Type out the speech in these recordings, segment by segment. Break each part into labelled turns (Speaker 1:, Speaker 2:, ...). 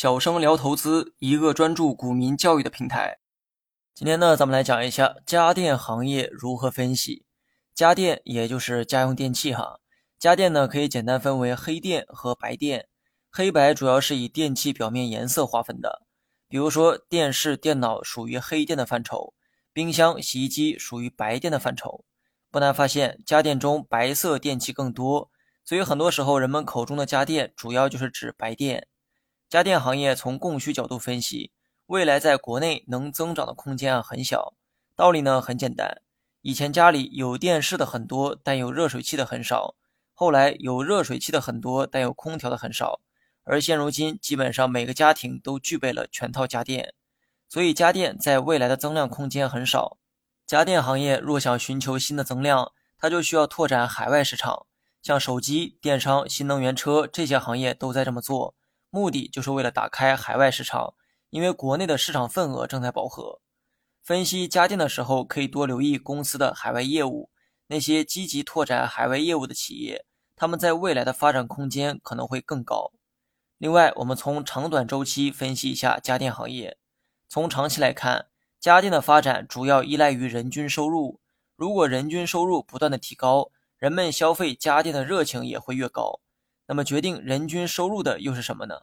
Speaker 1: 小生聊投资，一个专注股民教育的平台。今天呢，咱们来讲一下家电行业如何分析。家电也就是家用电器哈。家电呢，可以简单分为黑电和白电。黑白主要是以电器表面颜色划分的，比如说电视、电脑属于黑电的范畴，冰箱、洗衣机属于白电的范畴。不难发现，家电中白色电器更多。所以很多时候，人们口中的家电主要就是指白电。家电行业从供需角度分析，未来在国内能增长的空间啊很小。道理呢很简单，以前家里有电视的很多，但有热水器的很少；后来有热水器的很多，但有空调的很少。而现如今，基本上每个家庭都具备了全套家电，所以家电在未来的增量空间很少。家电行业若想寻求新的增量，它就需要拓展海外市场。像手机、电商、新能源车这些行业都在这么做，目的就是为了打开海外市场。因为国内的市场份额正在饱和。分析家电的时候，可以多留意公司的海外业务。那些积极拓展海外业务的企业，他们在未来的发展空间可能会更高。另外，我们从长短周期分析一下家电行业。从长期来看，家电的发展主要依赖于人均收入。如果人均收入不断的提高，人们消费家电的热情也会越高，那么决定人均收入的又是什么呢？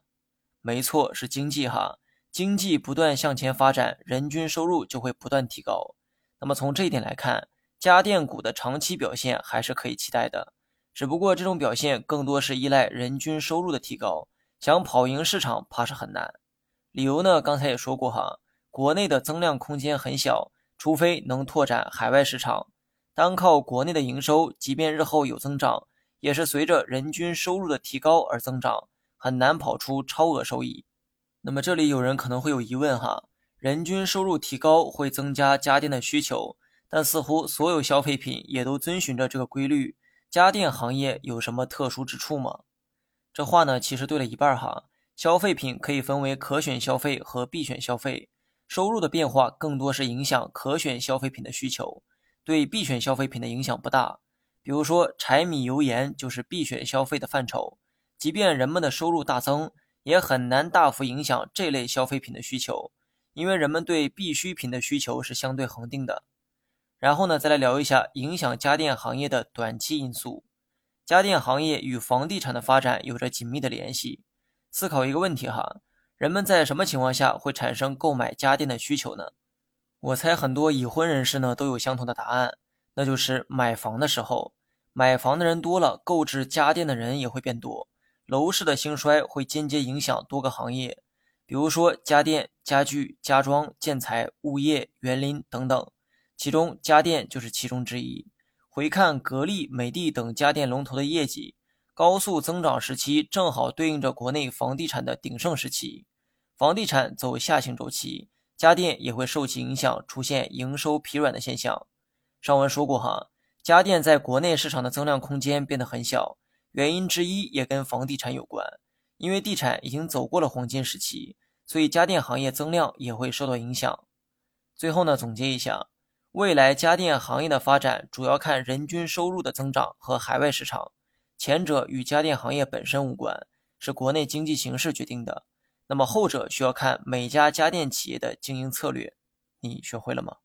Speaker 1: 没错，是经济哈。经济不断向前发展，人均收入就会不断提高。那么从这一点来看，家电股的长期表现还是可以期待的。只不过这种表现更多是依赖人均收入的提高，想跑赢市场怕是很难。理由呢？刚才也说过哈，国内的增量空间很小，除非能拓展海外市场。单靠国内的营收，即便日后有增长，也是随着人均收入的提高而增长，很难跑出超额收益。那么这里有人可能会有疑问哈，人均收入提高会增加家电的需求，但似乎所有消费品也都遵循着这个规律，家电行业有什么特殊之处吗？这话呢其实对了一半哈，消费品可以分为可选消费和必选消费，收入的变化更多是影响可选消费品的需求。对必选消费品的影响不大，比如说柴米油盐就是必选消费的范畴，即便人们的收入大增，也很难大幅影响这类消费品的需求，因为人们对必需品的需求是相对恒定的。然后呢，再来聊一下影响家电行业的短期因素。家电行业与房地产的发展有着紧密的联系。思考一个问题哈，人们在什么情况下会产生购买家电的需求呢？我猜很多已婚人士呢都有相同的答案，那就是买房的时候，买房的人多了，购置家电的人也会变多。楼市的兴衰会间接影响多个行业，比如说家电、家具、家装、建材、物业、园林等等，其中家电就是其中之一。回看格力、美的等家电龙头的业绩，高速增长时期正好对应着国内房地产的鼎盛时期，房地产走下行周期。家电也会受其影响，出现营收疲软的现象。上文说过哈，家电在国内市场的增量空间变得很小，原因之一也跟房地产有关。因为地产已经走过了黄金时期，所以家电行业增量也会受到影响。最后呢，总结一下，未来家电行业的发展主要看人均收入的增长和海外市场，前者与家电行业本身无关，是国内经济形势决定的。那么后者需要看每家家电企业的经营策略，你学会了吗？